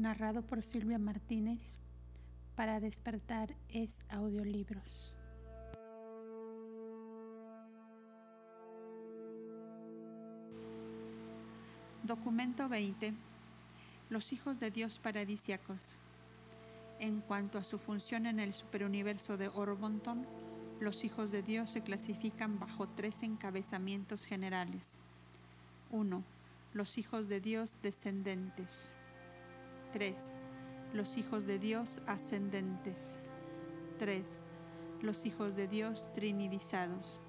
narrado por Silvia Martínez. Para despertar es audiolibros. Documento 20. Los hijos de Dios paradisiacos. En cuanto a su función en el superuniverso de Orbonton, los hijos de Dios se clasifican bajo tres encabezamientos generales. 1. Los hijos de Dios descendentes. 3. Los hijos de Dios ascendentes. 3. Los hijos de Dios trinidizados.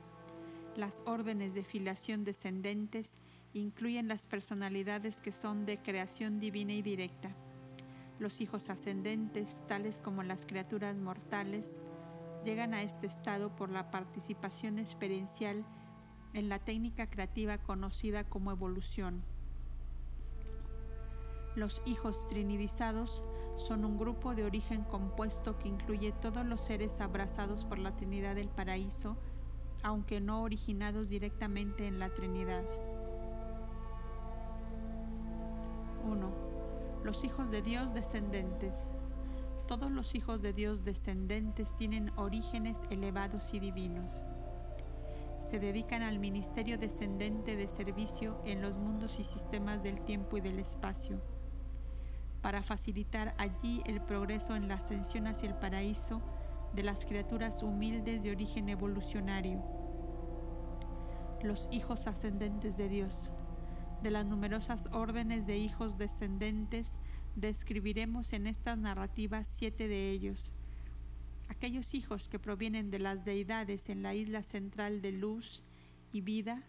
Las órdenes de filiación descendentes incluyen las personalidades que son de creación divina y directa. Los hijos ascendentes, tales como las criaturas mortales, llegan a este estado por la participación experiencial en la técnica creativa conocida como evolución. Los hijos trinidizados son un grupo de origen compuesto que incluye todos los seres abrazados por la Trinidad del Paraíso, aunque no originados directamente en la Trinidad. 1. Los hijos de Dios descendentes. Todos los hijos de Dios descendentes tienen orígenes elevados y divinos. Se dedican al ministerio descendente de servicio en los mundos y sistemas del tiempo y del espacio para facilitar allí el progreso en la ascensión hacia el paraíso de las criaturas humildes de origen evolucionario, los hijos ascendentes de Dios. De las numerosas órdenes de hijos descendentes, describiremos en estas narrativas siete de ellos. Aquellos hijos que provienen de las deidades en la isla central de luz y vida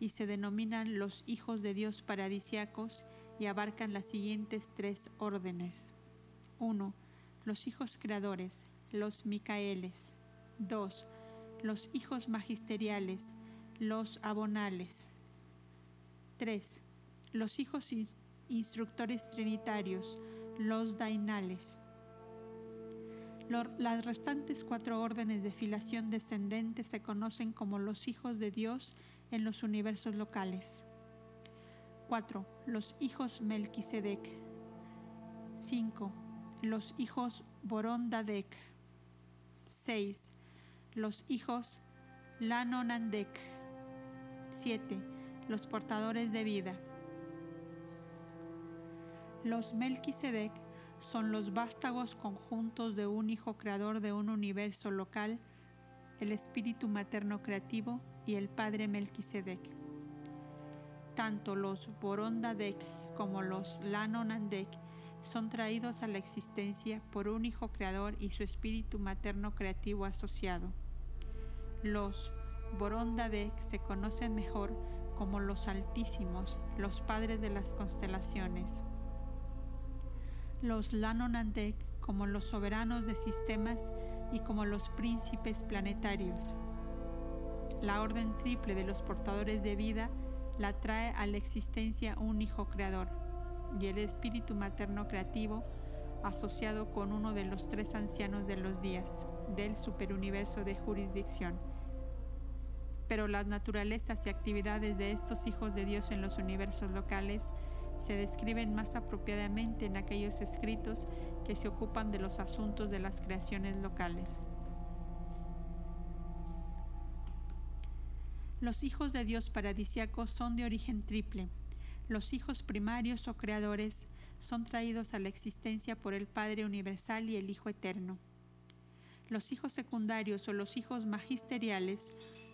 y se denominan los hijos de Dios paradisiacos y abarcan las siguientes tres órdenes. 1. Los hijos creadores, los Micaeles. 2. Los hijos magisteriales, los abonales. 3. Los hijos instructores trinitarios, los dainales. Las restantes cuatro órdenes de filiación descendente se conocen como los hijos de Dios en los universos locales. 4. Los hijos Melquisedec. 5. Los hijos Borondadec. 6. Los hijos Lanonandek. 7. Los portadores de vida. Los Melquisedec son los vástagos conjuntos de un hijo creador de un universo local, el espíritu materno creativo y el padre Melquisedec. Tanto los Borondadek como los Lanonandek son traídos a la existencia por un hijo creador y su espíritu materno creativo asociado. Los Borondadek se conocen mejor como los altísimos, los padres de las constelaciones. Los Lanonandek como los soberanos de sistemas y como los príncipes planetarios. La orden triple de los portadores de vida la trae a la existencia un hijo creador y el espíritu materno creativo asociado con uno de los tres ancianos de los días del superuniverso de jurisdicción. Pero las naturalezas y actividades de estos hijos de Dios en los universos locales se describen más apropiadamente en aquellos escritos que se ocupan de los asuntos de las creaciones locales. Los hijos de Dios paradisiacos son de origen triple. Los hijos primarios o creadores son traídos a la existencia por el Padre Universal y el Hijo Eterno. Los hijos secundarios o los hijos magisteriales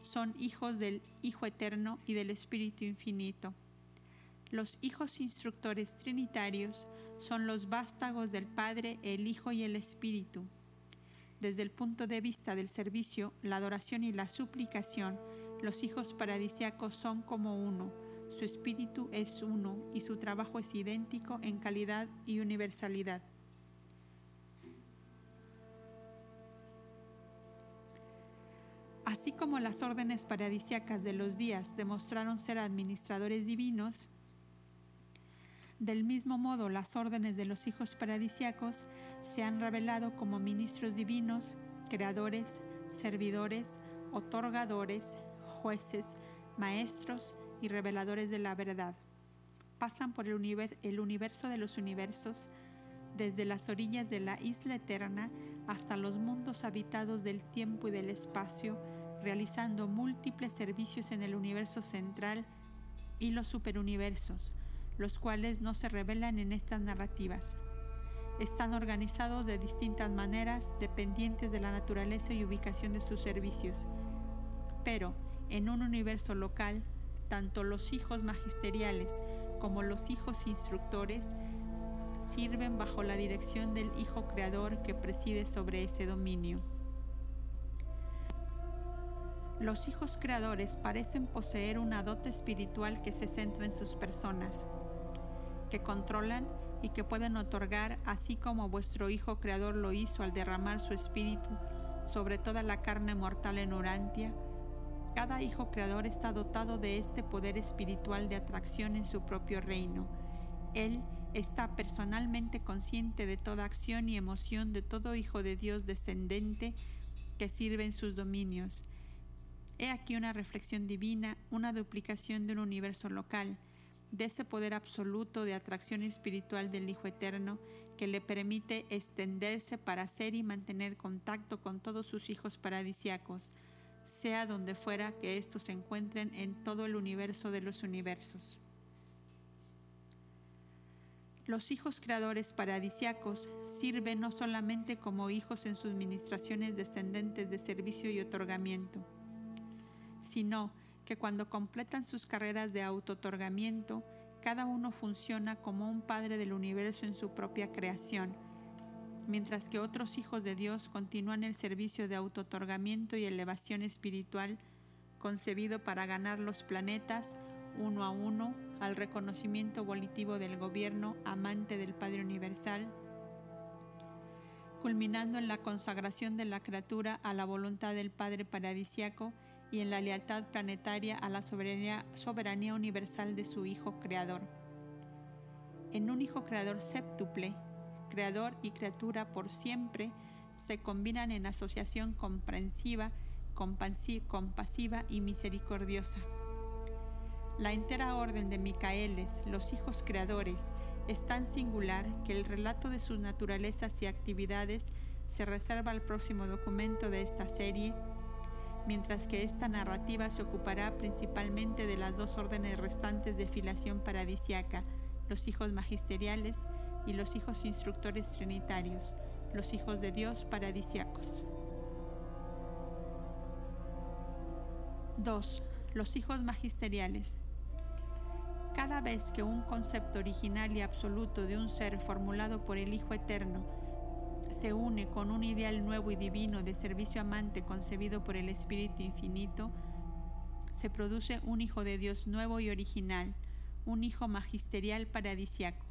son hijos del Hijo Eterno y del Espíritu Infinito. Los hijos instructores trinitarios son los vástagos del Padre, el Hijo y el Espíritu. Desde el punto de vista del servicio, la adoración y la suplicación, los hijos paradisiacos son como uno, su espíritu es uno y su trabajo es idéntico en calidad y universalidad. Así como las órdenes paradisiacas de los días demostraron ser administradores divinos, del mismo modo las órdenes de los hijos paradisiacos se han revelado como ministros divinos, creadores, servidores, otorgadores, jueces, maestros y reveladores de la verdad. Pasan por el, universo de los universos desde las orillas de la isla eterna hasta los mundos habitados del tiempo y del espacio, realizando múltiples servicios en el universo central y los superuniversos, los cuales no se revelan en estas narrativas. Están organizados de distintas maneras dependientes de la naturaleza y ubicación de sus servicios. Pero, en un universo local, tanto los hijos magisteriales como los hijos instructores sirven bajo la dirección del Hijo Creador que preside sobre ese dominio. Los hijos creadores parecen poseer una dote espiritual que se centra en sus personas, que controlan y que pueden otorgar, así como vuestro Hijo Creador lo hizo al derramar su espíritu sobre toda la carne mortal en Urantia. Cada Hijo Creador está dotado de este poder espiritual de atracción en su propio reino. Él está personalmente consciente de toda acción y emoción de todo Hijo de Dios descendente que sirve en sus dominios He aquí una reflexión divina, una duplicación de un universo local, de ese poder absoluto de atracción espiritual del Hijo Eterno que le permite extenderse para hacer y mantener contacto con todos sus hijos paradisiacos, sea donde fuera que éstos se encuentren en todo el universo de los universos. Los hijos creadores paradisiacos sirven no solamente como hijos en sus ministraciones descendentes de servicio y otorgamiento, sino que cuando completan sus carreras de auto-otorgamiento, cada uno funciona como un padre del universo en su propia creación, mientras que otros hijos de Dios continúan el servicio de auto-otorgamiento y elevación espiritual concebido para ganar los planetas uno a uno al reconocimiento volitivo del gobierno amante del Padre Universal, culminando en la consagración de la criatura a la voluntad del Padre Paradisiaco y en la lealtad planetaria a la soberanía, soberanía universal de su Hijo Creador. En un Hijo Creador séptuple, Creador y criatura por siempre se combinan en asociación comprensiva, compasiva y misericordiosa. La entera orden de Micaeles, los hijos creadores, es tan singular que el relato de sus naturalezas y actividades se reserva al próximo documento de esta serie mientras que esta narrativa se ocupará principalmente de las dos órdenes restantes de filiación paradisiaca, los hijos magisteriales y los hijos instructores trinitarios, los hijos de Dios paradisiacos. 2. Los hijos magisteriales. Cada vez que un concepto original y absoluto de un ser formulado por el Hijo Eterno se une con un ideal nuevo y divino de servicio amante concebido por el Espíritu Infinito, se produce un Hijo de Dios nuevo y original, un Hijo magisterial paradisiaco.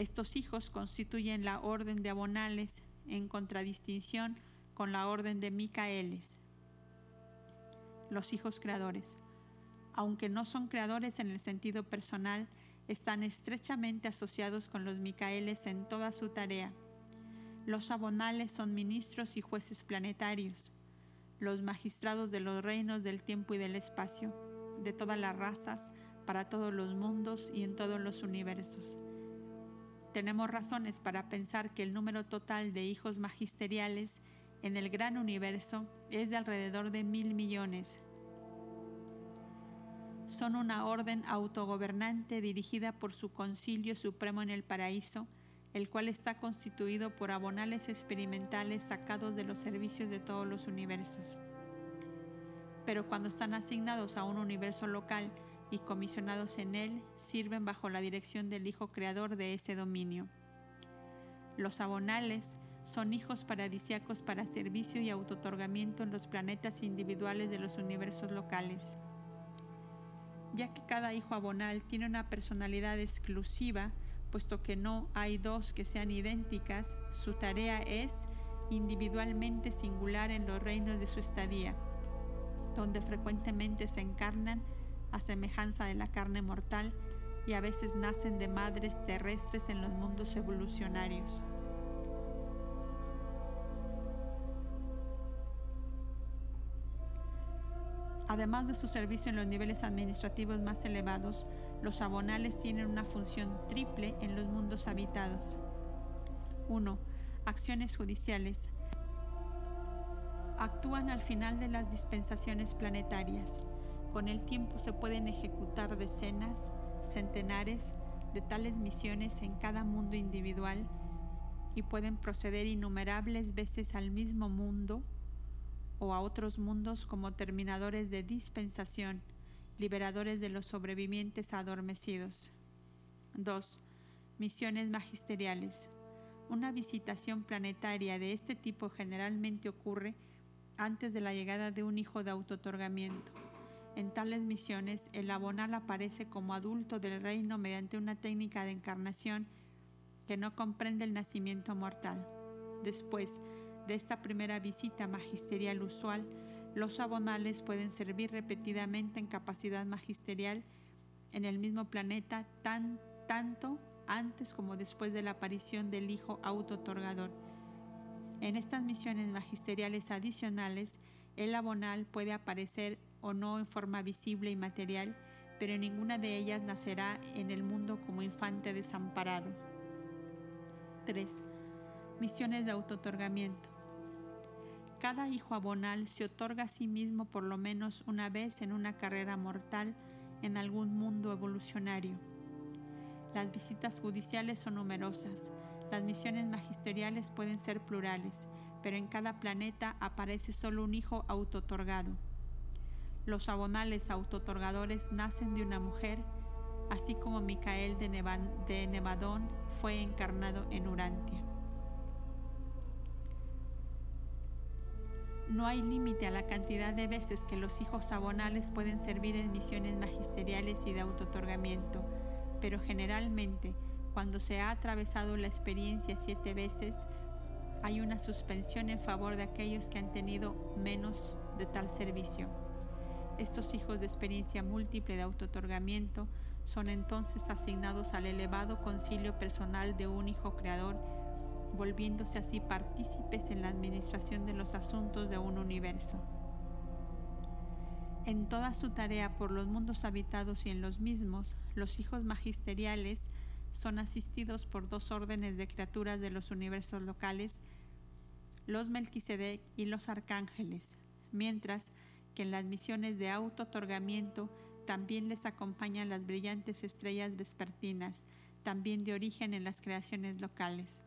Estos hijos constituyen la orden de Abonales en contradistinción con la orden de Micaeles, los hijos creadores. Aunque no son creadores en el sentido personal, están estrechamente asociados con los Micaeles en toda su tarea los abonales son ministros y jueces planetarios, los magistrados de los reinos del tiempo y del espacio, de todas las razas, para todos los mundos y en todos los universos. Tenemos razones para pensar que el número total de hijos magisteriales en el gran universo es de alrededor de mil millones. Son una orden autogobernante dirigida por su concilio supremo en el paraíso, el cual está constituido por abonales experimentales sacados de los servicios de todos los universos. Pero cuando están asignados a un universo local y comisionados en él, sirven bajo la dirección del Hijo Creador de ese dominio. Los abonales son hijos paradisiacos para servicio y autotorgamiento en los planetas individuales de los universos locales. Ya que cada hijo abonal tiene una personalidad exclusiva, puesto que no hay dos que sean idénticas, su tarea es individualmente singular en los reinos de su estadía, donde frecuentemente se encarnan a semejanza de la carne mortal y a veces nacen de madres terrestres en los mundos evolucionarios. Además de su servicio en los niveles administrativos más elevados, los abonales tienen una función triple en los mundos habitados. 1. Acciones judiciales. Actúan al final de las dispensaciones planetarias. Con el tiempo se pueden ejecutar decenas, centenares de tales misiones en cada mundo individual y pueden proceder innumerables veces al mismo mundo o a otros mundos como terminadores de dispensación, liberadores de los sobrevivientes adormecidos. 2. Misiones magisteriales. Una visitación planetaria de este tipo generalmente ocurre antes de la llegada de un hijo de autotorgamiento. En tales misiones, el abonal aparece como adulto del reino mediante una técnica de encarnación que no comprende el nacimiento mortal. Después de esta primera visita magisterial usual, los abonales pueden servir repetidamente en capacidad magisterial en el mismo planeta tan, tanto antes como después de la aparición del Hijo autotorgador. En estas misiones magisteriales adicionales, el abonal puede aparecer o no en forma visible y material, pero ninguna de ellas nacerá en el mundo como infante desamparado. 3. Misiones de autotorgamiento. Cada hijo abonal se otorga a sí mismo por lo menos una vez en una carrera mortal en algún mundo evolucionario. Las visitas judiciales son numerosas. Las misiones magisteriales pueden ser plurales, pero en cada planeta aparece solo un hijo autotorgado. Los abonales autotorgadores nacen de una mujer, así como Micael de, Nevadón fue encarnado en Urantia. No hay límite a la cantidad de veces que los hijos abonales pueden servir en misiones magisteriales y de autotorgamiento pero generalmente cuando se ha atravesado la experiencia siete veces, hay una suspensión en favor de aquellos que han tenido menos de tal servicio. Estos hijos de experiencia múltiple de autotorgamiento son entonces asignados al elevado concilio personal de un hijo creador, volviéndose así partícipes en la administración de los asuntos de un universo. En toda su tarea por los mundos habitados y en los mismos, los hijos magisteriales son asistidos por dos órdenes de criaturas de los universos locales, los Melquisedec y los arcángeles, mientras en las misiones de auto-otorgamiento también les acompañan las brillantes estrellas vespertinas, también de origen en las creaciones locales.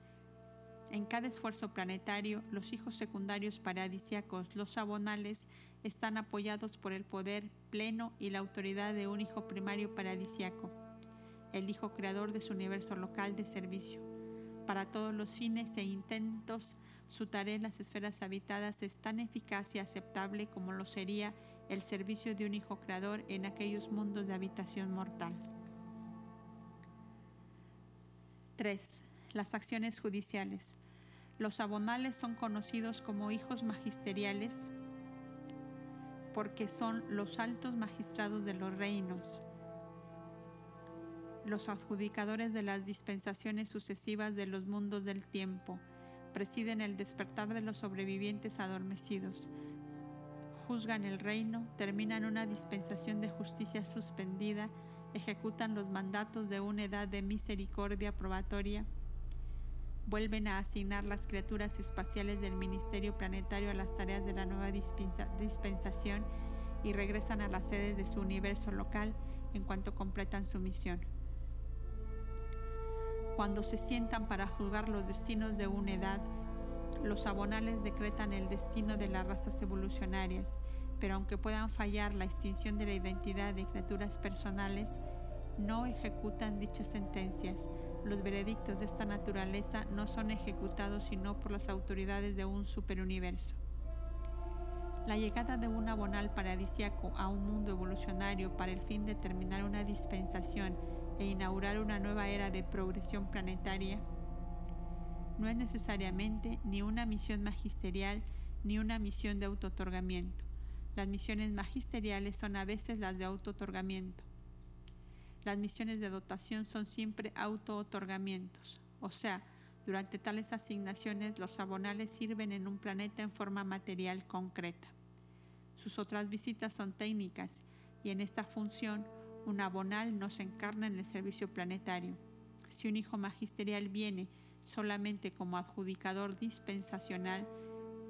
En cada esfuerzo planetario, los hijos secundarios paradisiacos, los abonales, están apoyados por el poder pleno y la autoridad de un Hijo primario paradisiaco, el Hijo creador de su universo local de servicio. Para todos los fines e intentos, su tarea en las esferas habitadas es tan eficaz y aceptable como lo sería el servicio de un Hijo creador en aquellos mundos de habitación mortal. 3. Las acciones judiciales. Los abonales son conocidos como hijos magisteriales porque son los altos magistrados de los reinos, los adjudicadores de las dispensaciones sucesivas de los mundos del tiempo, presiden el despertar de los sobrevivientes adormecidos, juzgan el reino, terminan una dispensación de justicia suspendida, ejecutan los mandatos de una edad de misericordia probatoria, vuelven a asignar las criaturas espaciales del Ministerio Planetario a las tareas de la nueva dispensación y regresan a las sedes de su universo local en cuanto completan su misión. Cuando se sientan para juzgar los destinos de una edad, los abonales decretan el destino de las razas evolucionarias, pero aunque puedan fallar la extinción de la identidad de criaturas personales, no ejecutan dichas sentencias, los veredictos de esta naturaleza no son ejecutados sino por las autoridades de un superuniverso. La llegada de un abonal paradisiaco a un mundo evolucionario para el fin de terminar una dispensación e inaugurar una nueva era de progresión planetaria no es necesariamente ni una misión magisterial ni una misión de autotorgamiento. Las misiones magisteriales son a veces las de autotorgamiento. Las misiones de dotación son siempre auto-otorgamientos, o sea, durante tales asignaciones los abonales sirven en un planeta en forma material concreta. Sus otras visitas son técnicas y en esta función un abonal no se encarna en el servicio planetario. Si un hijo magisterial viene solamente como adjudicador dispensacional,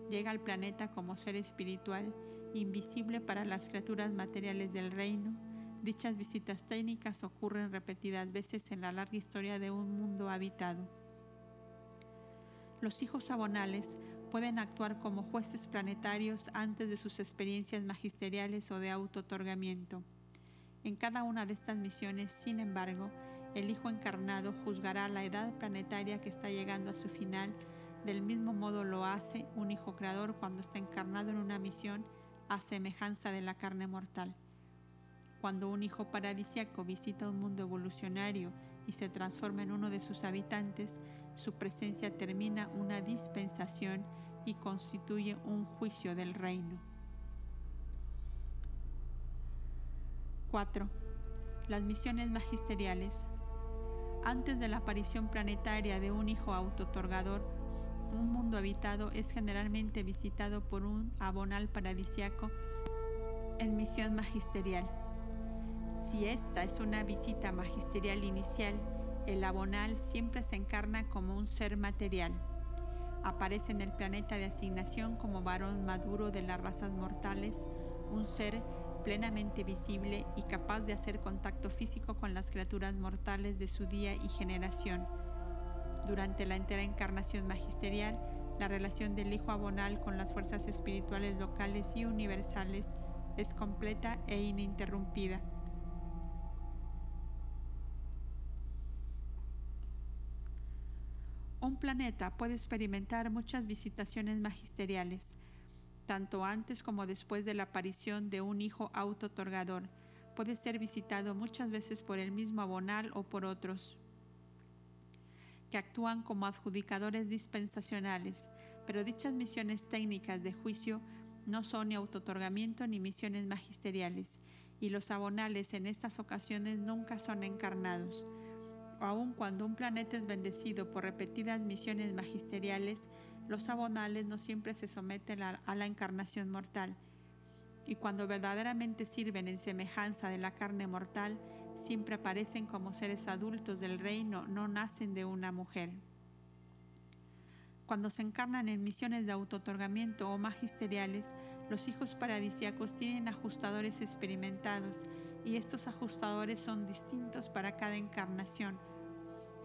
llega al planeta como ser espiritual, invisible para las criaturas materiales del reino. Dichas visitas técnicas ocurren repetidas veces en la larga historia de un mundo habitado. Los hijos abonales pueden actuar como jueces planetarios antes de sus experiencias magisteriales o de auto-otorgamiento. En cada una de estas misiones, sin embargo, el Hijo encarnado juzgará la edad planetaria que está llegando a su final. Del mismo modo lo hace un Hijo Creador cuando está encarnado en una misión a semejanza de la carne mortal. Cuando un Hijo paradisiaco visita un mundo evolucionario y se transforma en uno de sus habitantes, su presencia termina una dispensación y constituye un juicio del reino. 4. Las misiones magisteriales. Antes de la aparición planetaria de un hijo autotorgador, un mundo habitado es generalmente visitado por un abonal paradisiaco en misión magisterial. Si esta es una visita magisterial inicial, el abonal siempre se encarna como un ser material. Aparece en el planeta de asignación como varón maduro de las razas mortales, un ser plenamente visible y capaz de hacer contacto físico con las criaturas mortales de su día y generación. Durante la entera encarnación magisterial, la relación del Hijo Abonal con las fuerzas espirituales locales y universales es completa e ininterrumpida. Un planeta puede experimentar muchas visitaciones magisteriales, tanto antes como después de la aparición de un hijo auto-otorgador. Puede ser visitado muchas veces por el mismo abonal o por otros, que actúan como adjudicadores dispensacionales, pero dichas misiones técnicas de juicio no son ni auto-otorgamiento ni misiones magisteriales, y los abonales en estas ocasiones nunca son encarnados. Aun cuando un planeta es bendecido por repetidas misiones magisteriales, los abonales no siempre se someten a, la encarnación mortal, y cuando verdaderamente sirven en semejanza de la carne mortal, siempre aparecen como seres adultos del reino, no nacen de una mujer. Cuando se encarnan en misiones de autotorgamiento o magisteriales, los hijos paradisiacos tienen ajustadores experimentados y estos ajustadores son distintos para cada encarnación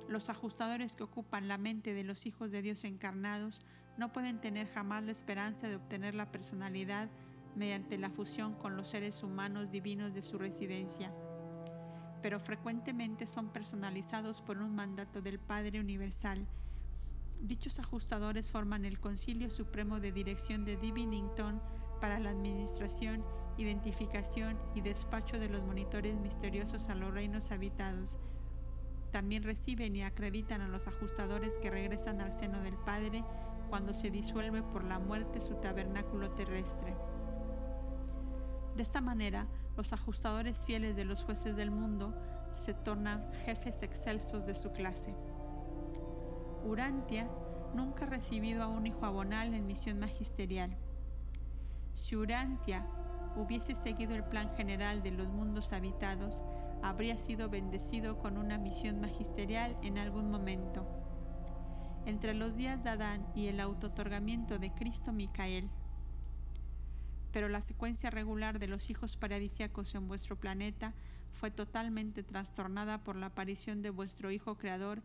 los ajustadores que ocupan la mente de los hijos de Dios encarnados no pueden tener jamás la esperanza de obtener la personalidad mediante la fusión con los seres humanos divinos de su residencia, pero frecuentemente son personalizados por un mandato del Padre Universal. Dichos ajustadores forman el Concilio Supremo de Dirección de Divinington para la administración, identificación y despacho de los monitores misteriosos a los reinos habitados, también reciben y acreditan a los ajustadores que regresan al seno del Padre cuando se disuelve por la muerte su tabernáculo terrestre. De esta manera, los ajustadores fieles de los jueces del mundo se tornan jefes excelsos de su clase. Urantia nunca ha recibido a un hijo abonal en misión magisterial. Si Urantia hubiese seguido el plan general de los mundos habitados, habría sido bendecido con una misión magisterial en algún momento. Entre los días de Adán y el autotorgamiento de Cristo Micael. Pero la secuencia regular de los hijos paradisiacos en vuestro planeta fue totalmente trastornada por la aparición de vuestro Hijo Creador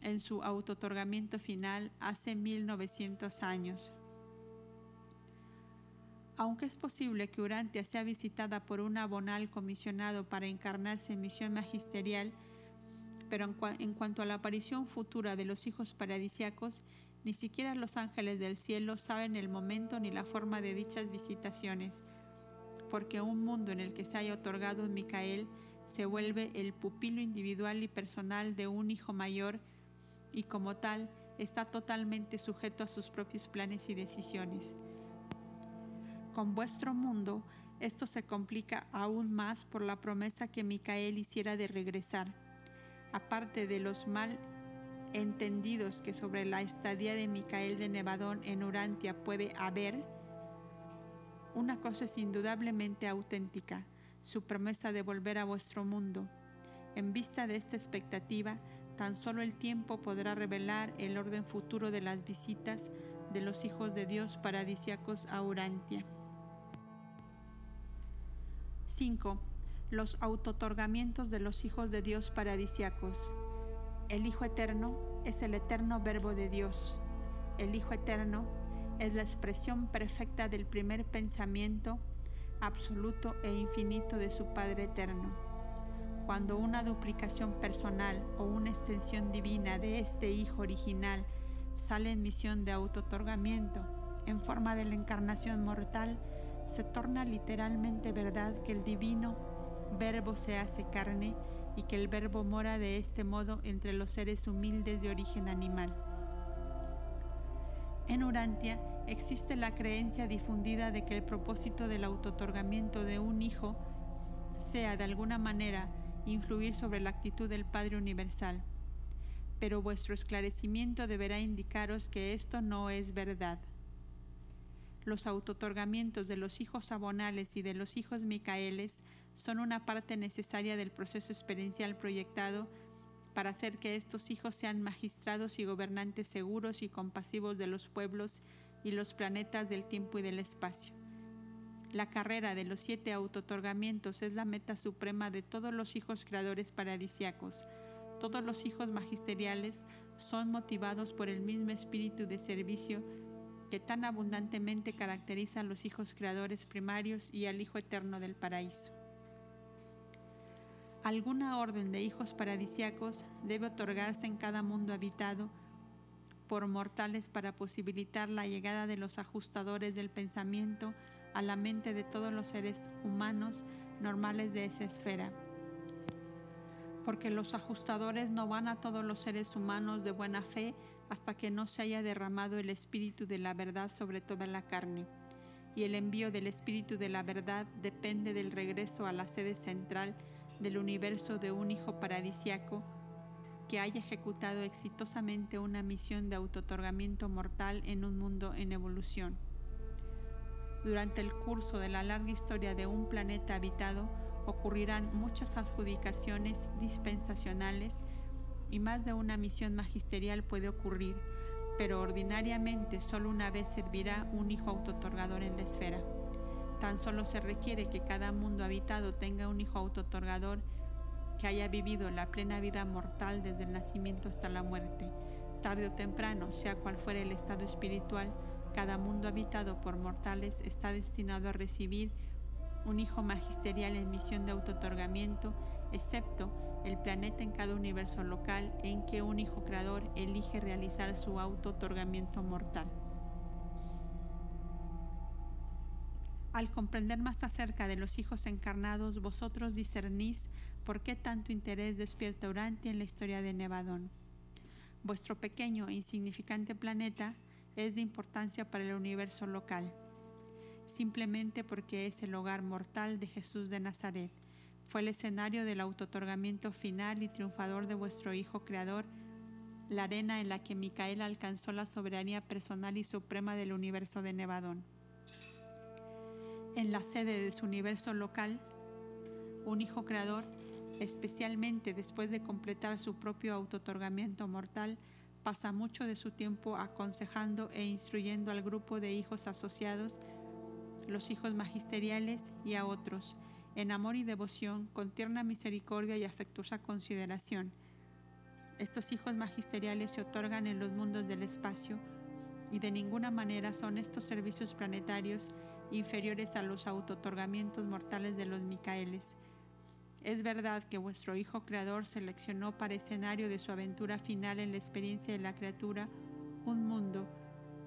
en su autotorgamiento final hace 1900 años. Aunque es posible que Urantia sea visitada por un abonal comisionado para encarnarse en misión magisterial, pero en, cuanto a la aparición futura de los hijos paradisiacos, ni siquiera los ángeles del cielo saben el momento ni la forma de dichas visitaciones, porque un mundo en el que se haya otorgado Micael se vuelve el pupilo individual y personal de un hijo mayor y como tal está totalmente sujeto a sus propios planes y decisiones. Con vuestro mundo, esto se complica aún más por la promesa que Micael hiciera de regresar. Aparte de los mal entendidos que sobre la estadía de Micael de Nevadón en Urantia puede haber, una cosa es indudablemente auténtica, su promesa de volver a vuestro mundo. En vista de esta expectativa, Tan solo el tiempo podrá revelar el orden futuro de las visitas de los hijos de Dios paradisiacos a Urantia. 5. Los autotorgamientos de los hijos de Dios paradisiacos. El Hijo Eterno es el eterno Verbo de Dios. El Hijo Eterno es la expresión perfecta del primer pensamiento absoluto e infinito de su Padre Eterno. Cuando una duplicación personal o una extensión divina de este Hijo original sale en misión de autotorgamiento en forma de la encarnación mortal, se torna literalmente verdad que el divino verbo se hace carne y que el verbo mora de este modo entre los seres humildes de origen animal. En Urantia existe la creencia difundida de que el propósito del autotorgamiento de un hijo sea de alguna manera influir sobre la actitud del Padre Universal. Pero vuestro esclarecimiento deberá indicaros que esto no es verdad. Los autotorgamientos de los hijos abonales y de los hijos micaeles son una parte necesaria del proceso experiencial proyectado para hacer que estos hijos sean magistrados y gobernantes seguros y compasivos de los pueblos y los planetas del tiempo y del espacio. La carrera de los siete autotorgamientos es la meta suprema de todos los hijos creadores paradisiacos. Todos los hijos magisteriales son motivados por el mismo espíritu de servicio que tan abundantemente caracteriza a los hijos creadores primarios y al Hijo Eterno del Paraíso. Alguna orden de hijos paradisiacos debe otorgarse en cada mundo habitado por mortales para posibilitar la llegada de los ajustadores del pensamiento a la mente de todos los seres humanos normales de esa esfera. Porque los ajustadores no van a todos los seres humanos de buena fe hasta que no se haya derramado el espíritu de la verdad sobre toda la carne. Y el envío del espíritu de la verdad depende del regreso a la sede central del universo de un hijo paradisiaco que haya ejecutado exitosamente una misión de autotorgamiento mortal en un mundo en evolución. Durante el curso de la larga historia de un planeta habitado ocurrirán muchas adjudicaciones dispensacionales y más de una misión magisterial puede ocurrir, pero ordinariamente solo una vez servirá un hijo autotorgador en la esfera. Tan solo se requiere que cada mundo habitado tenga un hijo autotorgador que haya vivido la plena vida mortal desde el nacimiento hasta la muerte. Tarde o temprano, sea cual fuera el estado espiritual, cada mundo habitado por mortales está destinado a recibir un hijo magisterial en misión de autotorgamiento, excepto el planeta en cada universo local en que un hijo creador elige realizar su autotorgamiento mortal. Al comprender más acerca de los hijos encarnados, vosotros discernís por qué tanto interés despierta Urantia en la historia de Nevadón. Vuestro pequeño e insignificante planeta es de importancia para el universo local, simplemente porque es el hogar mortal de Jesús de Nazaret. Fue el escenario del autotorgamiento final y triunfador de vuestro Hijo Creador, la arena en la que Micael alcanzó la soberanía personal y suprema del universo de Nevadón. En la sede de su universo local, un hijo creador, especialmente después de completar su propio autotorgamiento mortal, pasa mucho de su tiempo aconsejando e instruyendo al grupo de hijos asociados, los hijos magisteriales y a otros, en amor y devoción, con tierna misericordia y afectuosa consideración. Estos hijos magisteriales se otorgan en los mundos del espacio y de ninguna manera son estos servicios planetarios inferiores a los autotorgamientos mortales de los Micaeles. Es verdad que vuestro Hijo Creador seleccionó para escenario de su aventura final en la experiencia de la criatura un mundo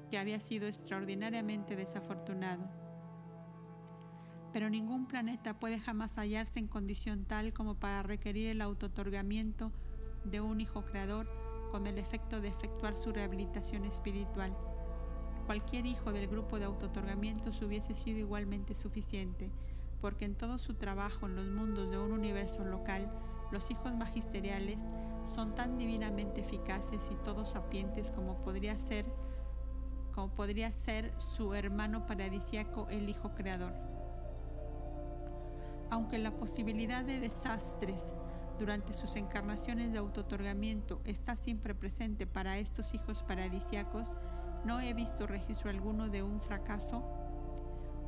que había sido extraordinariamente desafortunado. Pero ningún planeta puede jamás hallarse en condición tal como para requerir el autotorgamiento de un Hijo Creador con el efecto de efectuar su rehabilitación espiritual cualquier hijo del grupo de autotorgamientos hubiese sido igualmente suficiente, porque en todo su trabajo en los mundos de un universo local, los hijos magisteriales son tan divinamente eficaces y todos sapientes como podría ser como podría ser su hermano paradisiaco el Hijo Creador. Aunque la posibilidad de desastres durante sus encarnaciones de autotorgamiento está siempre presente para estos hijos paradisiacos, no he visto registro alguno de un fracaso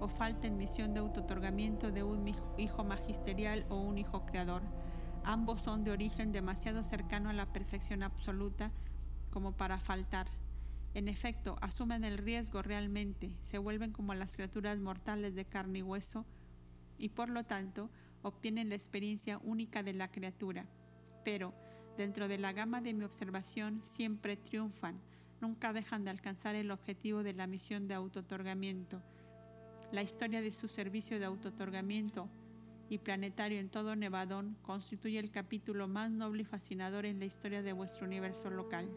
o falta en misión de autotorgamiento de un hijo magisterial o un hijo creador. Ambos son de origen demasiado cercano a la perfección absoluta como para faltar. En efecto, asumen el riesgo realmente, se vuelven como las criaturas mortales de carne y hueso y por lo tanto obtienen la experiencia única de la criatura. Pero, dentro de la gama de mi observación, siempre triunfan, nunca dejan de alcanzar el objetivo de la misión de autotorgamiento. La historia de su servicio de autotorgamiento y planetario en todo Nevadón constituye el capítulo más noble y fascinador en la historia de vuestro universo local.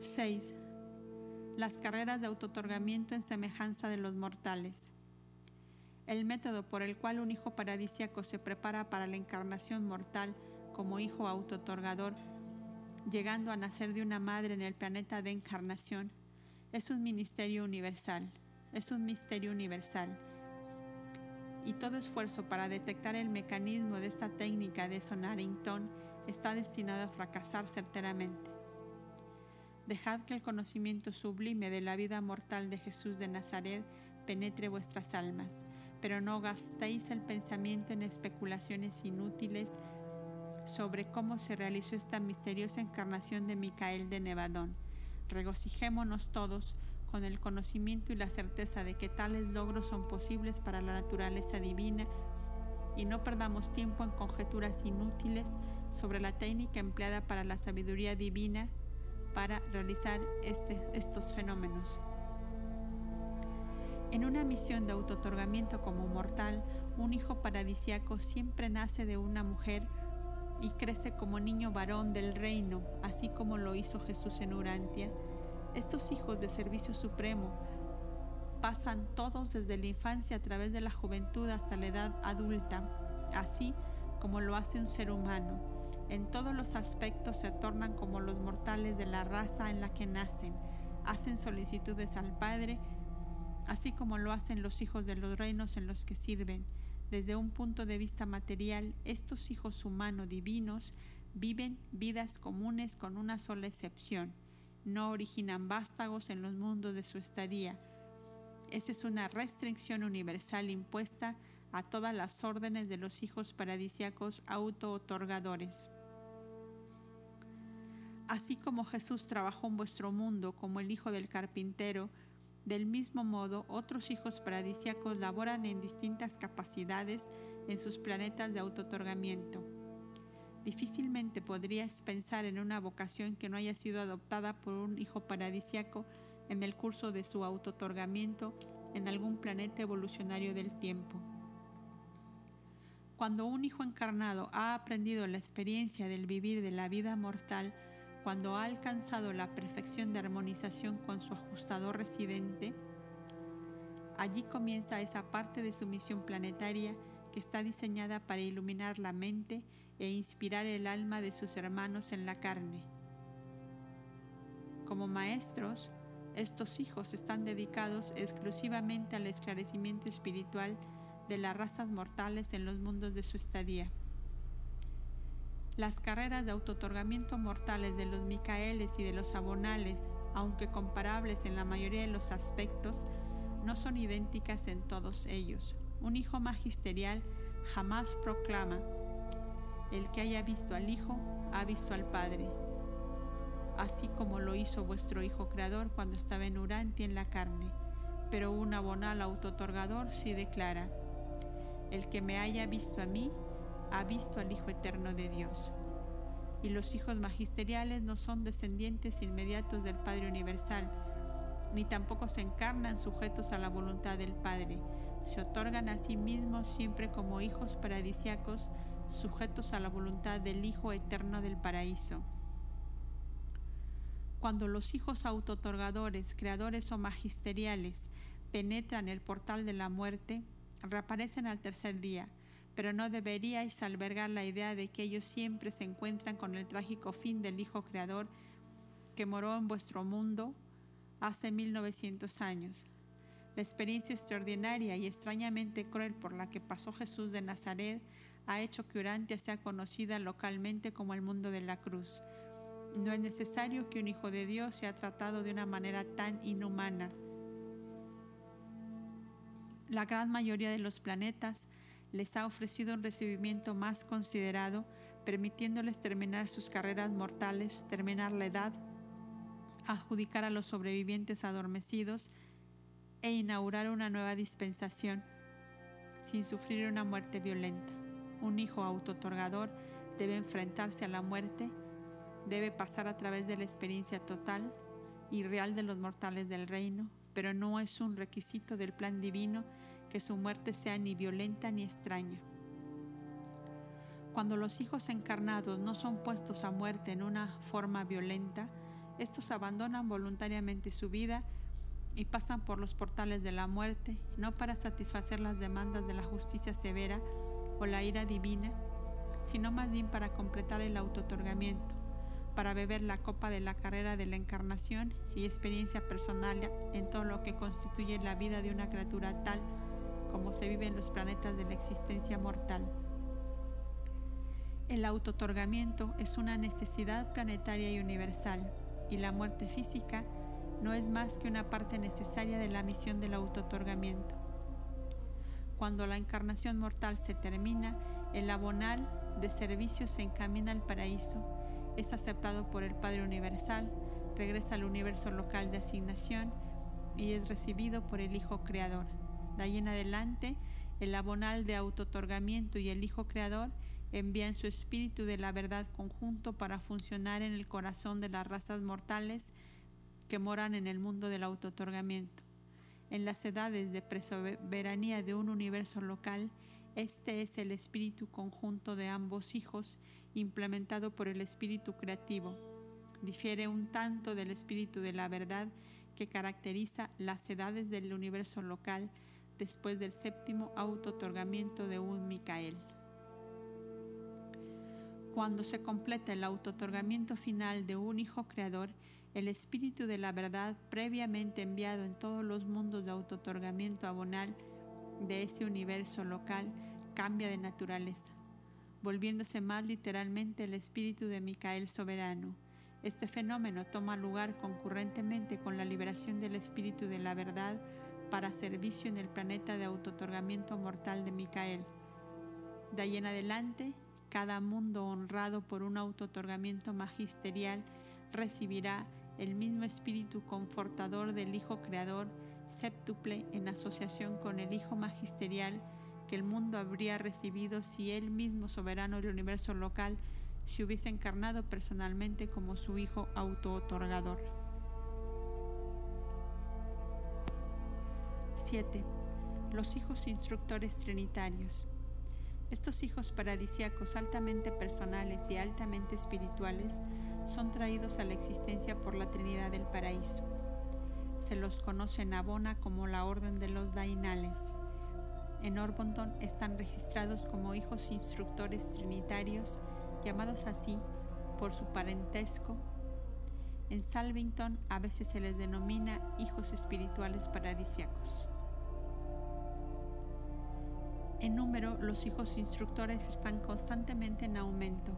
6. Las carreras de autotorgamiento en semejanza de los mortales. El método por el cual un hijo paradisiaco se prepara para la encarnación mortal como hijo autotorgador, llegando a nacer de una madre en el planeta de encarnación, es un ministerio universal, es un misterio universal. Y todo esfuerzo para detectar el mecanismo de esta técnica de Sonarington está destinado a fracasar certeramente. Dejad que el conocimiento sublime de la vida mortal de Jesús de Nazaret penetre vuestras almas pero no gastéis el pensamiento en especulaciones inútiles sobre cómo se realizó esta misteriosa encarnación de Micael de Nevadón. Regocijémonos todos con el conocimiento y la certeza de que tales logros son posibles para la naturaleza divina y no perdamos tiempo en conjeturas inútiles sobre la técnica empleada para la sabiduría divina para realizar este, estos fenómenos. En una misión de autotorgamiento como mortal, un hijo paradisiaco siempre nace de una mujer y crece como niño varón del reino, así como lo hizo Jesús en Urantia. Estos hijos de servicio supremo pasan todos desde la infancia a través de la juventud hasta la edad adulta, así como lo hace un ser humano. En todos los aspectos se tornan como los mortales de la raza en la que nacen, hacen solicitudes al Padre, así como lo hacen los hijos de los reinos en los que sirven. Desde un punto de vista material, estos hijos humanos divinos viven vidas comunes con una sola excepción. No originan vástagos en los mundos de su estadía. Esa es una restricción universal impuesta a todas las órdenes de los hijos paradisiacos auto-otorgadores. Así como Jesús trabajó en vuestro mundo como el hijo del carpintero, del mismo modo, otros hijos paradisiacos laboran en distintas capacidades en sus planetas de autotorgamiento. Difícilmente podrías pensar en una vocación que no haya sido adoptada por un hijo paradisiaco en el curso de su autotorgamiento en algún planeta evolucionario del tiempo. Cuando un hijo encarnado ha aprendido la experiencia del vivir de la vida mortal, cuando ha alcanzado la perfección de armonización con su ajustador residente, allí comienza esa parte de su misión planetaria que está diseñada para iluminar la mente e inspirar el alma de sus hermanos en la carne. Como maestros, estos hijos están dedicados exclusivamente al esclarecimiento espiritual de las razas mortales en los mundos de su estadía. Las carreras de autotorgamiento mortales de los Micaeles y de los Abonales, aunque comparables en la mayoría de los aspectos, no son idénticas en todos ellos. Un hijo magisterial jamás proclama, el que haya visto al Hijo ha visto al Padre, así como lo hizo vuestro Hijo Creador cuando estaba en Uranti en la carne. Pero un abonal autotorgador sí declara, el que me haya visto a mí, ha visto al Hijo Eterno de Dios. Y los hijos magisteriales no son descendientes inmediatos del Padre Universal, ni tampoco se encarnan sujetos a la voluntad del Padre. Se otorgan a sí mismos siempre como hijos paradisiacos, sujetos a la voluntad del Hijo Eterno del Paraíso. Cuando los hijos autotorgadores, creadores o magisteriales penetran el portal de la muerte, reaparecen al tercer día, pero no deberíais albergar la idea de que ellos siempre se encuentran con el trágico fin del Hijo Creador que moró en vuestro mundo hace 1900 años. La experiencia extraordinaria y extrañamente cruel por la que pasó Jesús de Nazaret ha hecho que Urantia sea conocida localmente como el mundo de la cruz. No es necesario que un hijo de Dios sea tratado de una manera tan inhumana. La gran mayoría de los planetas les ha ofrecido un recibimiento más considerado, permitiéndoles terminar sus carreras mortales, terminar la edad, adjudicar a los sobrevivientes adormecidos e inaugurar una nueva dispensación sin sufrir una muerte violenta. Un hijo autotorgador debe enfrentarse a la muerte, debe pasar a través de la experiencia total y real de los mortales del reino, pero no es un requisito del plan divino que su muerte sea ni violenta ni extraña. Cuando los hijos encarnados no son puestos a muerte en una forma violenta, estos abandonan voluntariamente su vida y pasan por los portales de la muerte, no para satisfacer las demandas de la justicia severa o la ira divina, sino más bien para completar el autotorgamiento, para beber la copa de la carrera de la encarnación y experiencia personal en todo lo que constituye la vida de una criatura tal como se vive en los planetas de la existencia mortal. El autotorgamiento es una necesidad planetaria y universal, y la muerte física no es más que una parte necesaria de la misión del autotorgamiento. Cuando la encarnación mortal se termina, el abonal de servicio se encamina al paraíso, es aceptado por el Padre Universal, regresa al universo local de asignación y es recibido por el Hijo Creador. De ahí en adelante, el abonal de autotorgamiento y el Hijo Creador envían su espíritu de la verdad conjunto para funcionar en el corazón de las razas mortales que moran en el mundo del autotorgamiento. En las edades de presoberanía de un universo local, este es el espíritu conjunto de ambos hijos implementado por el espíritu creativo. Difiere un tanto del espíritu de la verdad que caracteriza las edades del universo local después del séptimo autotorgamiento de un Micael. Cuando se completa el autotorgamiento final de un Hijo Creador, el Espíritu de la verdad previamente enviado en todos los mundos de autotorgamiento abonal de ese universo local cambia de naturaleza, volviéndose más literalmente el Espíritu de Micael soberano. Este fenómeno toma lugar concurrentemente con la liberación del Espíritu de la verdad para servicio en el planeta de autotorgamiento mortal de Micael. De ahí en adelante, cada mundo honrado por un autotorgamiento magisterial recibirá el mismo espíritu confortador del Hijo Creador, séptuple en asociación con el Hijo Magisterial que el mundo habría recibido si él mismo, soberano del universo local, se hubiese encarnado personalmente como su Hijo auto-otorgador. 7. Los hijos instructores trinitarios. Estos hijos paradisíacos altamente personales y altamente espirituales son traídos a la existencia por la Trinidad del Paraíso. Se los conoce en Abona como la Orden de los Dainales. En Orbonton están registrados como hijos instructores trinitarios, llamados así por su parentesco. En Salvington a veces se les denomina hijos espirituales paradisiacos. En número, los hijos instructores están constantemente en aumento.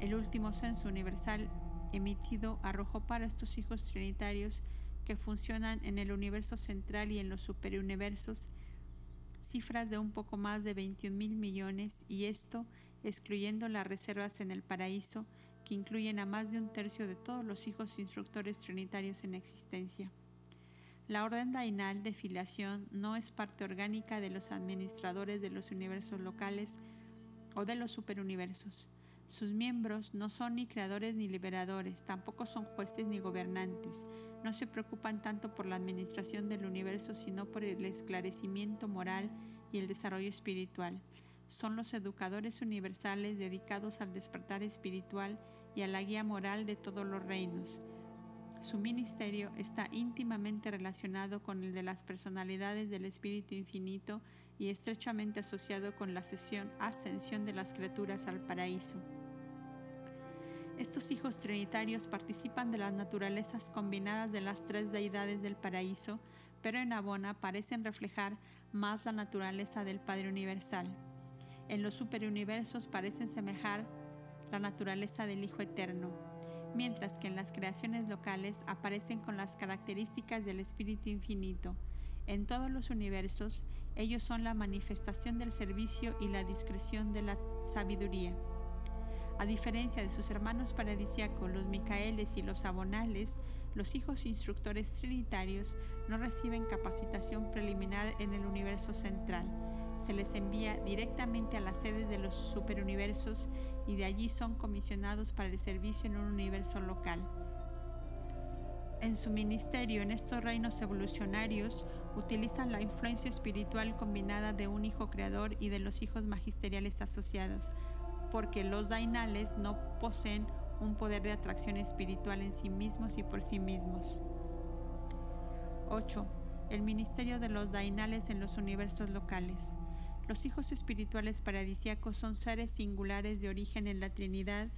El último censo universal emitido arrojó para estos hijos trinitarios que funcionan en el universo central y en los superuniversos cifras de un poco más de 21 mil millones y esto excluyendo las reservas en el paraíso que incluyen a más de un tercio de todos los hijos instructores trinitarios en existencia. La orden dainal de filiación no es parte orgánica de los administradores de los universos locales o de los superuniversos. Sus miembros no son ni creadores ni liberadores, tampoco son jueces ni gobernantes. No se preocupan tanto por la administración del universo, sino por el esclarecimiento moral y el desarrollo espiritual. Son los educadores universales dedicados al despertar espiritual y a la guía moral de todos los reinos. Su ministerio está íntimamente relacionado con el de las personalidades del Espíritu Infinito y estrechamente asociado con la ascensión de las criaturas al paraíso. Estos hijos trinitarios participan de las naturalezas combinadas de las tres deidades del paraíso, pero en Abona parecen reflejar más la naturaleza del Padre Universal. en los superuniversos parecen semejar la naturaleza del Hijo Eterno, mientras que en las creaciones locales aparecen con las características del Espíritu Infinito. En todos los universos, ellos son la manifestación del servicio y la discreción de la sabiduría. A diferencia de sus hermanos paradisiacos, los Micaeles y los Abonales, los hijos instructores trinitarios no reciben capacitación preliminar en el universo central. Se les envía directamente a las sedes de los superuniversos y de allí son comisionados para el servicio en un universo local. En su ministerio en estos reinos evolucionarios utilizan la influencia espiritual combinada de un hijo creador y de los hijos magisteriales asociados, porque los dainales no poseen un poder de atracción espiritual en sí mismos y por sí mismos. 8. El ministerio de los dainales en los universos locales. Los hijos espirituales paradisiacos son seres singulares de origen en la Trinidad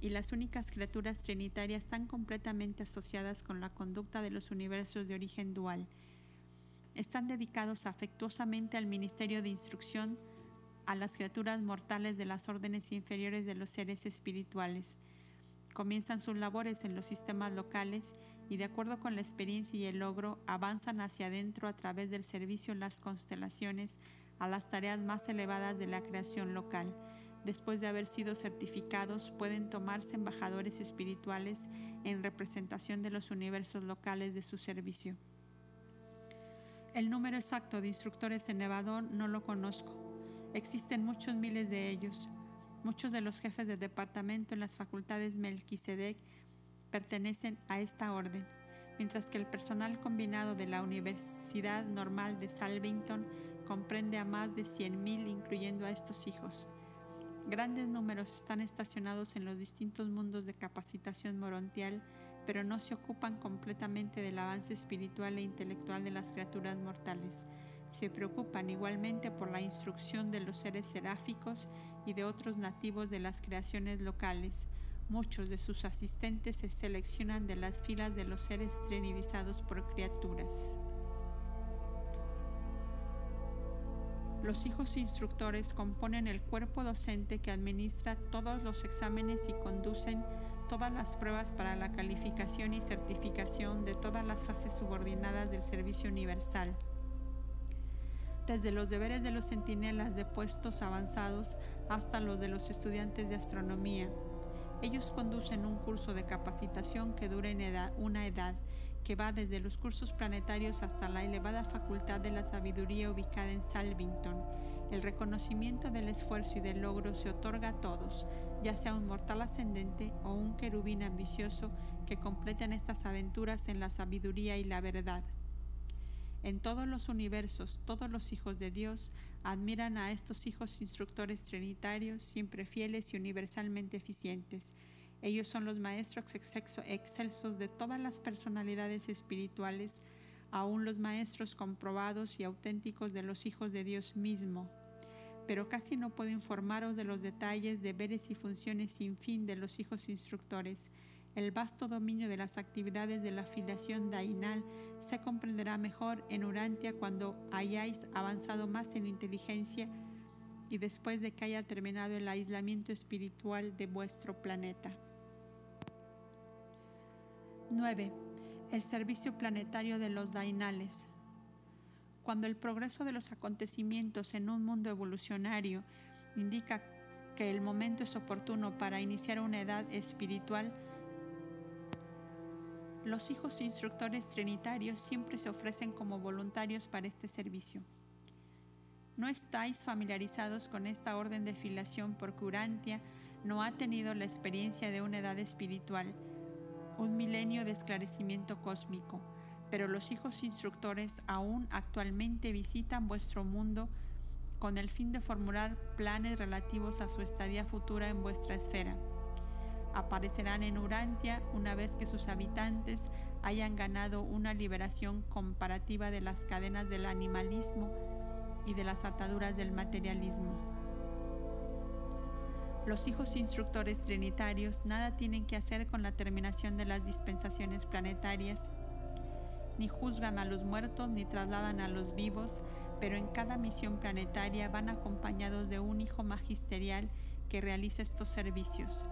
y las únicas criaturas trinitarias tan completamente asociadas con la conducta de los universos de origen dual. Están dedicados afectuosamente al ministerio de instrucción a las criaturas mortales de las órdenes inferiores de los seres espirituales comienzan sus labores en los sistemas locales y de acuerdo con la experiencia y el logro avanzan hacia adentro a través del servicio en las constelaciones a las tareas más elevadas de la creación local. Después de haber sido certificados, pueden tomarse embajadores espirituales en representación de los universos locales de su servicio. El número exacto de instructores en Nevador no lo conozco. Existen muchos miles de ellos. Muchos de los jefes de departamento en las facultades Melquisedec pertenecen a esta orden, mientras que el personal combinado de la Universidad Normal de Salvington comprende a más de 100.000, incluyendo a estos hijos. Grandes números están estacionados en los distintos mundos de capacitación morontial, pero no se ocupan completamente del avance espiritual e intelectual de las criaturas mortales se preocupan igualmente por la instrucción de los seres seráficos y de otros nativos de las creaciones locales. Muchos de sus asistentes se seleccionan de las filas de los seres trinidizados por criaturas. Los hijos instructores componen el cuerpo docente que administra todos los exámenes y conducen todas las pruebas para la calificación y certificación de todas las fases subordinadas del servicio universal desde los deberes de los centinelas de puestos avanzados hasta los de los estudiantes de astronomía. Ellos conducen un curso de capacitación que dura una edad que va desde los cursos planetarios hasta la elevada facultad de la sabiduría ubicada en Salvington. El reconocimiento del esfuerzo y del logro se otorga a todos, ya sea un mortal ascendente o un querubín ambicioso que completen estas aventuras en la sabiduría y la verdad. En todos los universos, todos los hijos de Dios admiran a estos hijos instructores trinitarios, siempre fieles y universalmente eficientes. Ellos son los maestros excelsos de todas las personalidades espirituales, aún los maestros comprobados y auténticos de los hijos de Dios mismo. Pero casi no puedo informaros de los detalles, deberes y funciones sin fin de los hijos instructores el vasto dominio de las actividades de la afiliación dainal se comprenderá mejor en Urantia cuando hayáis avanzado más en inteligencia y después de que haya terminado el aislamiento espiritual de vuestro planeta. 9. El servicio planetario de los dainales. Cuando el progreso de los acontecimientos en un mundo evolucionario indica que el momento es oportuno para iniciar una edad espiritual, los hijos instructores trinitarios siempre se ofrecen como voluntarios para este servicio. No estáis familiarizados con esta orden de filiación porque Urantia no ha tenido la experiencia de una edad espiritual, un milenio de esclarecimiento cósmico, pero los hijos instructores aún actualmente visitan vuestro mundo con el fin de formular planes relativos a su estadía futura en vuestra esfera aparecerán en Urantia una vez que sus habitantes hayan ganado una liberación comparativa de las cadenas del animalismo y de las ataduras del materialismo. Los hijos instructores trinitarios nada tienen que hacer con la terminación de las dispensaciones planetarias, ni juzgan a los muertos ni trasladan a los vivos, pero en cada misión planetaria van acompañados de un hijo magisterial que realiza estos servicios.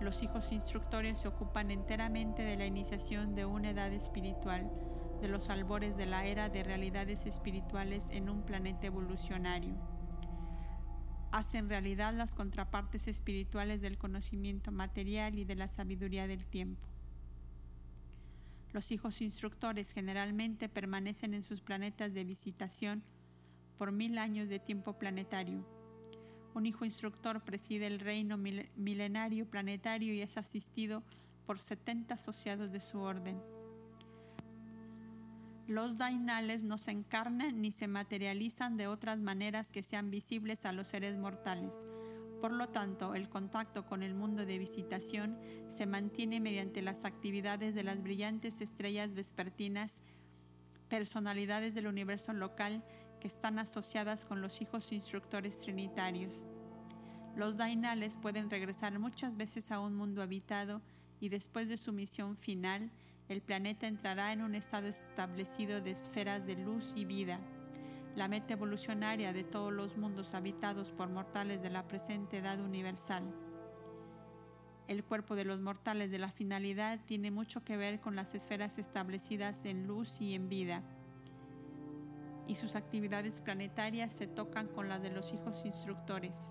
Los hijos instructores se ocupan enteramente de la iniciación de una edad espiritual, de los albores de la era de realidades espirituales en un planeta evolucionario. Hacen realidad las contrapartes espirituales del conocimiento material y de la sabiduría del tiempo. Los hijos instructores generalmente permanecen en sus planetas de visitación por mil años de tiempo planetario. Un hijo instructor preside el reino milenario planetario y es asistido por 70 asociados de su orden. Los dainales no se encarnan ni se materializan de otras maneras que sean visibles a los seres mortales por lo tanto, el contacto con el mundo de visitación se mantiene mediante las actividades de las brillantes estrellas vespertinas, personalidades del universo local que están asociadas con los hijos instructores trinitarios. Los dainales pueden regresar muchas veces a un mundo habitado y después de su misión final, el planeta entrará en un estado establecido de esferas de luz y vida la meta evolucionaria de todos los mundos habitados por mortales de la presente edad universal. El cuerpo de los mortales de la finalidad tiene mucho que ver con las esferas establecidas en luz y en vida, y sus actividades planetarias se tocan con las de los hijos instructores.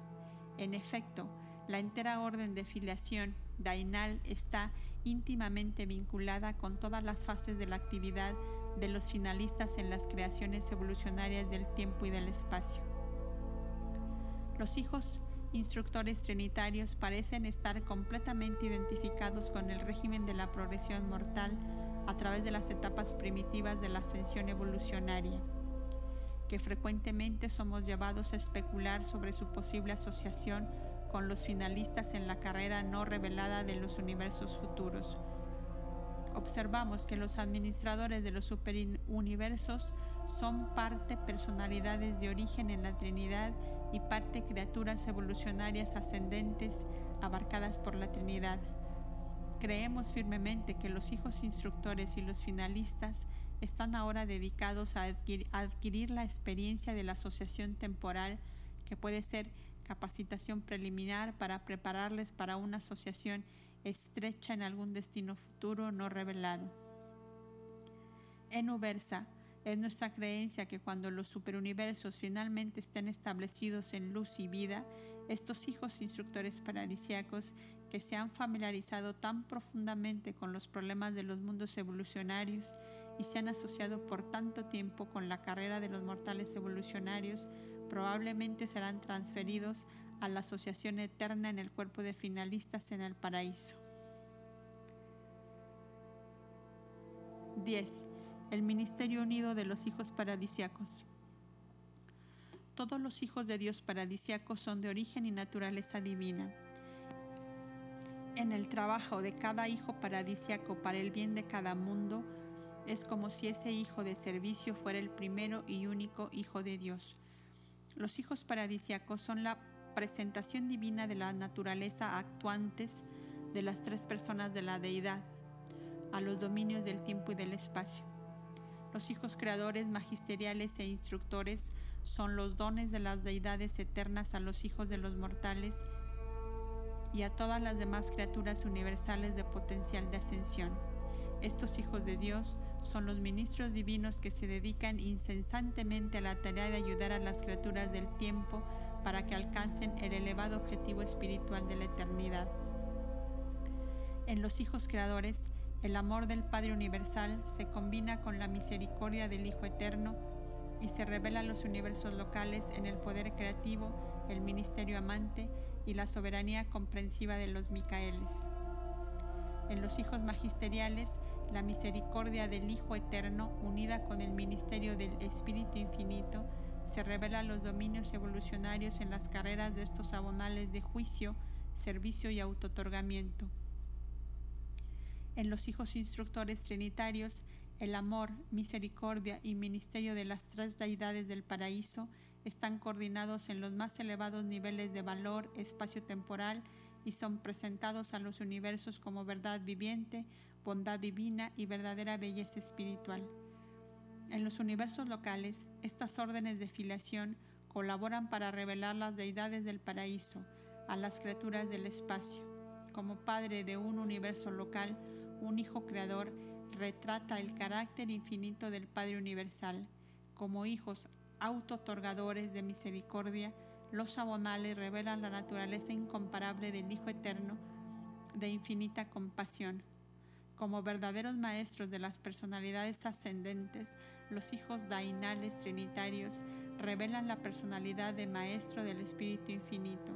En efecto, la entera orden de filiación Dainal está íntimamente vinculada con todas las fases de la actividad de los finalistas en las creaciones evolucionarias del tiempo y del espacio. Los hijos instructores trinitarios parecen estar completamente identificados con el régimen de la progresión mortal a través de las etapas primitivas de la ascensión evolucionaria, que frecuentemente somos llevados a especular sobre su posible asociación con los finalistas en la carrera no revelada de los universos futuros, observamos que los administradores de los superuniversos son parte personalidades de origen en la Trinidad y parte criaturas evolucionarias ascendentes abarcadas por la Trinidad. Creemos firmemente que los hijos instructores y los finalistas están ahora dedicados a adquirir, la experiencia de la asociación temporal que puede ser capacitación preliminar para prepararles para una asociación estrecha en algún destino futuro no revelado. En Ubersa es nuestra creencia que cuando los superuniversos finalmente estén establecidos en luz y vida, estos hijos instructores paradisiacos que se han familiarizado tan profundamente con los problemas de los mundos evolucionarios y se han asociado por tanto tiempo con la carrera de los mortales evolucionarios, probablemente serán transferidos a la asociación eterna en el cuerpo de finalistas en el paraíso. 10. El Ministerio Unido de los Hijos Paradisiacos. Todos los hijos de Dios paradisiacos son de origen y naturaleza divina. En el trabajo de cada hijo paradisiaco para el bien de cada mundo, es como si ese hijo de servicio fuera el primero y único hijo de Dios. Los hijos paradisiacos son la presentación divina de la naturaleza actuantes de las tres personas de la deidad a los dominios del tiempo y del espacio. Los hijos creadores magisteriales e instructores son los dones de las deidades eternas a los hijos de los mortales y a todas las demás criaturas universales de potencial de ascensión. Estos hijos de Dios son los ministros divinos que se dedican incesantemente a la tarea de ayudar a las criaturas del tiempo para que alcancen el elevado objetivo espiritual de la eternidad. En los hijos creadores, el amor del Padre Universal se combina con la misericordia del Hijo Eterno y se revela los universos locales en el poder creativo, el ministerio amante y la soberanía comprensiva de los Micaeles. En los hijos magisteriales, la misericordia del Hijo Eterno, unida con el ministerio del Espíritu Infinito, se revelan los dominios evolucionarios en las carreras de estos abonales de juicio, servicio y autotorgamiento. En los hijos instructores trinitarios, el amor, misericordia y ministerio de las tres deidades del paraíso están coordinados en los más elevados niveles de valor espacio-temporal y son presentados a los universos como verdad viviente, bondad divina y verdadera belleza espiritual. En los universos locales, estas órdenes de filiación colaboran para revelar las deidades del paraíso a las criaturas del espacio. Como padre de un universo local, un hijo creador retrata el carácter infinito del Padre Universal. Como hijos auto-otorgadores de misericordia, los abonales revelan la naturaleza incomparable del Hijo Eterno de infinita compasión. Como verdaderos maestros de las personalidades ascendentes, los hijos dainales trinitarios revelan la personalidad de Maestro del Espíritu Infinito.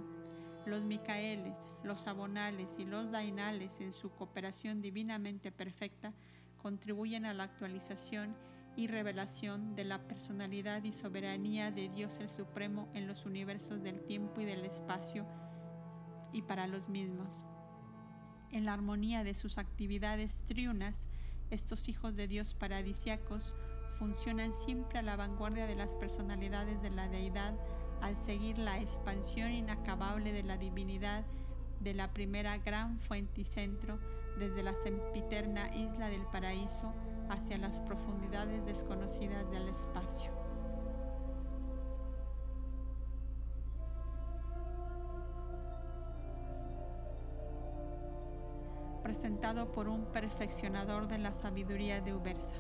Los Micaeles, los Abonales y los Dainales en su cooperación divinamente perfecta contribuyen a la actualización y revelación de la personalidad y soberanía de Dios el Supremo en los universos del tiempo y del espacio y para los mismos. En la armonía de sus actividades triunas, estos hijos de Dios paradisiacos funcionan siempre a la vanguardia de las personalidades de la deidad al seguir la expansión inacabable de la divinidad de la primera gran fuente y centro desde la sempiterna isla del paraíso hacia las profundidades desconocidas del espacio. Presentado por un perfeccionador de la sabiduría de Ubersa.